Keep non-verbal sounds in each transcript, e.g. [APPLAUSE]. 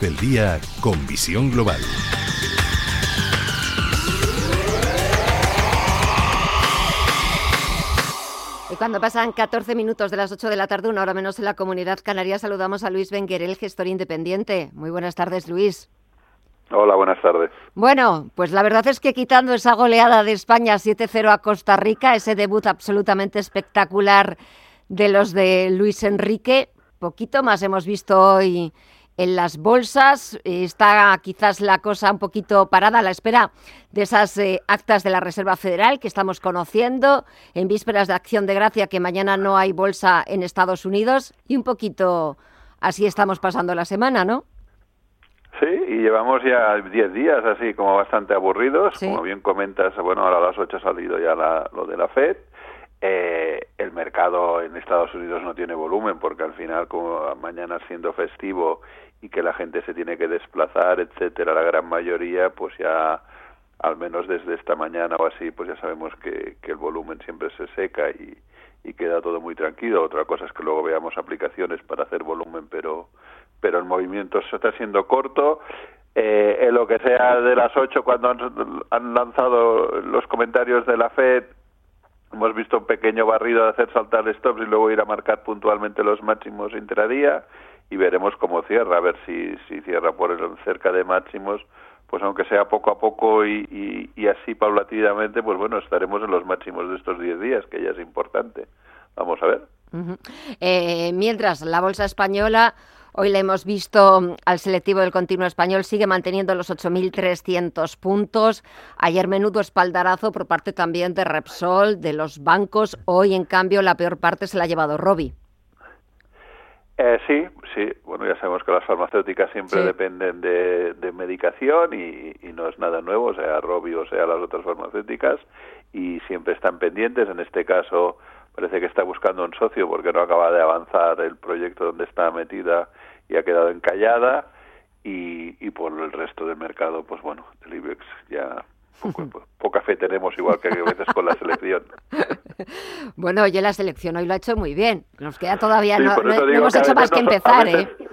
El día con visión global. Y cuando pasan 14 minutos de las 8 de la tarde, una hora menos en la comunidad canaria, saludamos a Luis Benguerel, gestor independiente. Muy buenas tardes, Luis. Hola, buenas tardes. Bueno, pues la verdad es que quitando esa goleada de España 7-0 a Costa Rica, ese debut absolutamente espectacular de los de Luis Enrique, poquito más hemos visto hoy en las bolsas. Está quizás la cosa un poquito parada a la espera de esas eh, actas de la Reserva Federal que estamos conociendo en vísperas de Acción de Gracia, que mañana no hay bolsa en Estados Unidos y un poquito así estamos pasando la semana, ¿no? Sí, y llevamos ya 10 días así como bastante aburridos. Como bien comentas, bueno, ahora a las 8 ha salido ya lo de la FED. Eh, el mercado en Estados Unidos no tiene volumen porque al final, como mañana siendo festivo y que la gente se tiene que desplazar, etcétera, la gran mayoría, pues ya al menos desde esta mañana o así, pues ya sabemos que, que el volumen siempre se seca y, y queda todo muy tranquilo. Otra cosa es que luego veamos aplicaciones para hacer volumen, pero pero el movimiento se está siendo corto. Eh, en lo que sea de las 8 cuando han, han, lanzado los comentarios de la FED hemos visto un pequeño barrido de hacer saltar stops y luego ir a marcar puntualmente los máximos intradía y veremos cómo cierra, a ver si, si cierra por el, cerca de máximos, pues aunque sea poco a poco y, y, así paulatinamente, pues bueno, estaremos en los máximos de estos 10 días, que ya es importante. Vamos a ver. eh, mientras, la bolsa española, hoy le hemos visto al selectivo del continuo español, sigue manteniendo los 8.300 puntos. Ayer menudo espaldarazo por parte también de Repsol, de los bancos. Hoy, en cambio, la peor parte se la ha llevado Robi. Eh, sí, sí. Bueno, ya sabemos que las farmacéuticas siempre sí. dependen de, de medicación y, y, no es nada nuevo, sea Robi o sea las otras farmacéuticas, y siempre están pendientes. En este caso, parece que está buscando un socio porque no acaba de avanzar el proyecto donde está metida y ha quedado encallada. Y, y por el resto del mercado, pues bueno, el IBEX ya poco, poca fe tenemos, igual que a veces con la selección. [LAUGHS] bueno, oye, la selección hoy lo ha hecho muy bien. Nos queda todavía, sí, no, no, no hemos hecho más que empezar, veces, ¿eh?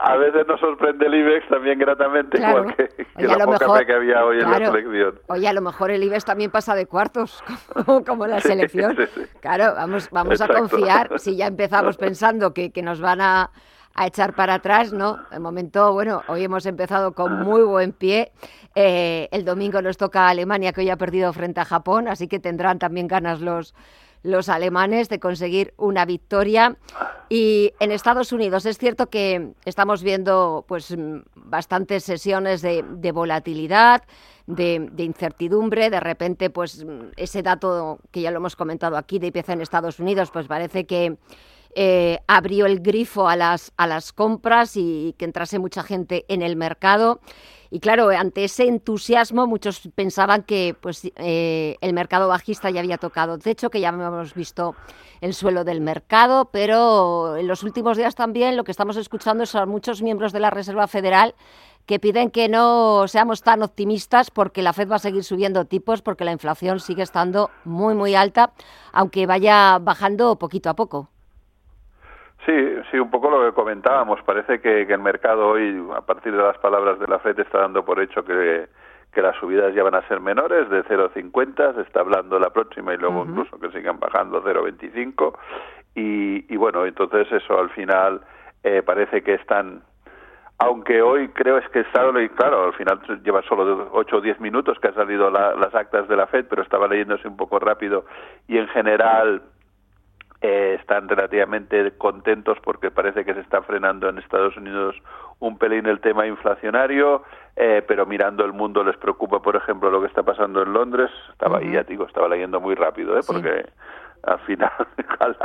A veces nos sorprende el IBEX también gratamente, claro. igual que, la poca mejor, fe que había hoy claro, en la selección. Oye, a lo mejor el IBEX también pasa de cuartos, [LAUGHS] como, como la [LAUGHS] selección. Sí, sí, claro, vamos, vamos a confiar, si ya empezamos pensando que, que nos van a a echar para atrás, ¿no? De momento, bueno, hoy hemos empezado con muy buen pie. Eh, el domingo nos toca a Alemania, que hoy ha perdido frente a Japón, así que tendrán también ganas los, los alemanes de conseguir una victoria. Y en Estados Unidos es cierto que estamos viendo pues bastantes sesiones de, volatilidad, de, de, incertidumbre. De repente, pues ese dato que ya lo hemos comentado aquí de IPC en Estados Unidos, pues parece que eh, abrió el grifo a las, a las compras y que entrase mucha gente en el mercado. Y claro, ante ese entusiasmo muchos pensaban que pues, eh, el mercado bajista ya había tocado techo, que ya hemos visto el suelo del mercado, pero en los últimos días también lo que estamos escuchando son muchos miembros de la Reserva Federal que piden que no seamos tan optimistas porque la Fed va a seguir subiendo tipos porque la inflación sigue estando muy, muy alta, aunque vaya bajando poquito a poco. Sí, sí, un poco lo que comentábamos. Parece que, que, el mercado hoy, a partir de las palabras de la FED, está dando por hecho que, que las subidas ya van a ser menores, de 0,50, se está hablando la próxima y luego uh -huh. incluso que sigan bajando 0,25. Y, y bueno, entonces eso al final eh, parece que están aunque hoy creo es que está, y claro, al final lleva solo 8 o 10 minutos que han salido la, las actas de la FED, pero estaba leyéndose un poco rápido y en general eh, están relativamente contentos porque parece que se está frenando en Estados Unidos un pelín el tema inflacionario, eh, pero mirando el mundo les preocupa, por ejemplo, lo que está pasando en Londres. Estaba uh -huh. ahí, ya digo, estaba leyendo muy rápido, ¿eh? porque sí. al final, [LAUGHS] al,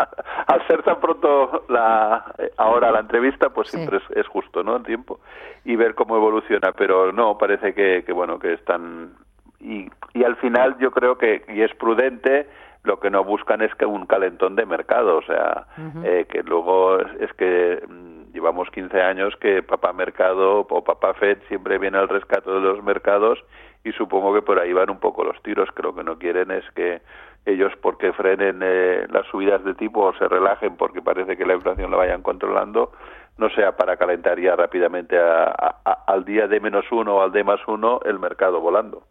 al, ser tan pronto la, ahora la entrevista, pues sí. siempre es, es, justo, ¿no? El tiempo y ver cómo evoluciona, pero no, parece que, que bueno, que están y, y al final yo creo que y es prudente lo que no buscan es que un calentón de mercado, o sea, uh -huh. eh, que luego es, es que mmm, llevamos 15 años que papá mercado o papá Fed siempre viene al rescate de los mercados y supongo que por ahí van un poco los tiros, que lo que no quieren es que ellos porque frenen eh, las subidas de tipo o se relajen porque parece que la inflación la vayan controlando, no sea para calentar ya rápidamente al día de menos uno o al de más uno el mercado volando.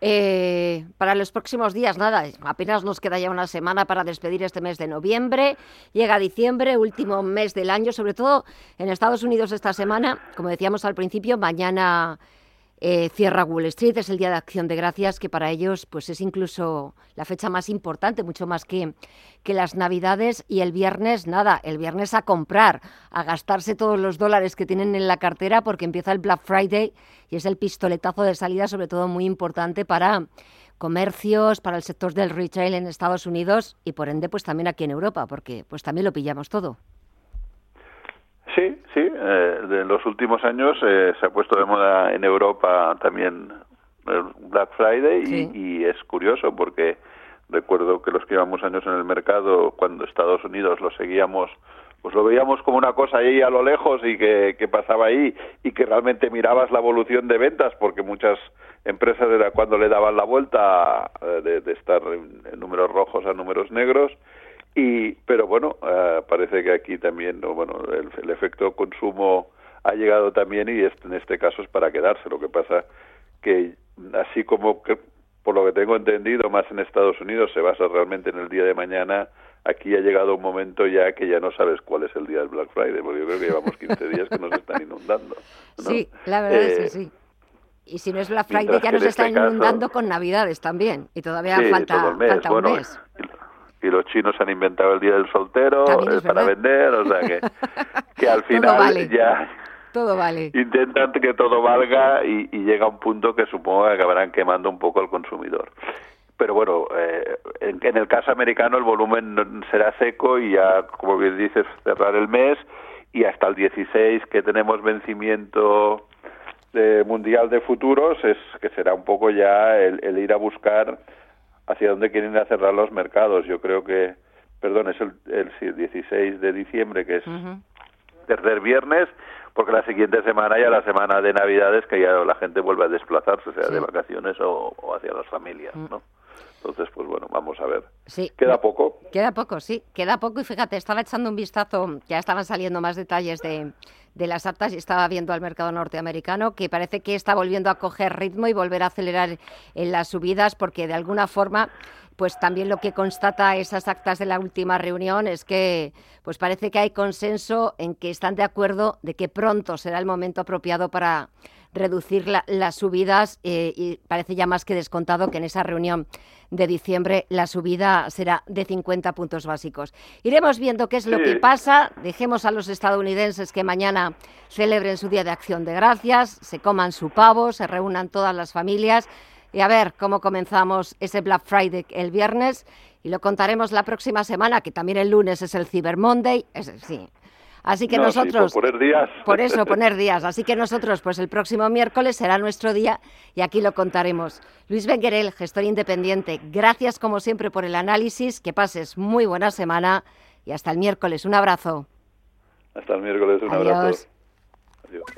Eh, para los próximos días, nada, apenas nos queda ya una semana para despedir este mes de noviembre. Llega diciembre, último mes del año, sobre todo en Estados Unidos esta semana. Como decíamos al principio, mañana eh, cierra Wall Street, es el Día de Acción de Gracias, que para ellos pues es incluso la fecha más importante, mucho más que, que las Navidades. Y el viernes, nada, el viernes a comprar, a gastarse todos los dólares que tienen en la cartera, porque empieza el Black Friday y es el pistoletazo de salida, sobre todo muy importante para comercios, para el sector del retail en Estados Unidos y por ende pues también aquí en Europa, porque pues también lo pillamos todo. Sí, sí. Eh, en los últimos años eh, se ha puesto de moda en Europa también el Black Friday y, es curioso porque recuerdo que los que llevamos años en el mercado, cuando Estados Unidos lo seguíamos, pues lo veíamos como una cosa ahí a lo lejos y que, pasaba ahí y que realmente mirabas la evolución de ventas porque muchas empresas era cuando le daban la vuelta eh, de, estar en números rojos a números negros y, pero bueno, eh, parece que aquí también, bueno, el, efecto consumo ha llegado también y en este caso es para quedarse. Lo que pasa que así como que, por lo que tengo entendido, más en Estados Unidos se basa realmente en el día de mañana, aquí ha llegado un momento ya que ya no sabes cuál es el día del Black Friday, porque yo creo que llevamos 15 [LAUGHS] días que nos están inundando. Sí, la verdad es que eh, sí. Y si no es Black Friday, ya nos están este inundando con Navidades también. Y todavía falta, falta un mes y los chinos han inventado el día del soltero para vender, o sea que, [LAUGHS] que al final ya todo vale. intentan que todo valga y, llega un punto que supongo que acabarán quemando un poco al consumidor. Pero bueno, eh, en, en, el caso americano el volumen será seco y ya, como bien dices, cerrar el mes y hasta el 16 que tenemos vencimiento de mundial de futuros es que será un poco ya el ir a buscar hacia dónde quieren ir a cerrar los mercados. Yo creo que, perdón, es el, el, 16 de diciembre, que es tercer viernes, porque la siguiente semana ya la semana de Navidades, que ya la gente vuelve a desplazarse, sea de vacaciones o, hacia las familias, mm. ¿no? Entonces, pues bueno, vamos a ver. Sí. ¿Queda poco? Queda poco, sí, queda poco. Y fíjate, estaba echando un vistazo, ya estaban saliendo más detalles de, de las actas y estaba viendo al mercado norteamericano que parece que está volviendo a coger ritmo y volver a acelerar en las subidas porque de alguna forma pues también lo que constata esas actas de la última reunión es que pues parece que hay consenso en que están de acuerdo de que pronto será el momento apropiado para reducir las subidas eh, y parece ya más que descontado que en esa reunión de diciembre la subida será de 50 puntos básicos. Iremos viendo qué es lo que pasa. Dejemos a los estadounidenses que mañana celebren su Día de Acción de Gracias, se coman su pavo, se reúnan todas las familias y a ver cómo comenzamos ese Black Friday el viernes y lo contaremos la próxima semana, que también el lunes es el Cyber Monday. Es, sí, Así que nosotros... por poner días. Por eso, [LAUGHS] poner días. Así que nosotros, pues el próximo miércoles será nuestro día y aquí lo contaremos. Luis Benguerel, gestor independiente, gracias como siempre por el análisis, que pases muy buena semana y hasta el miércoles. Un abrazo. Hasta el miércoles, un abrazo. Adiós.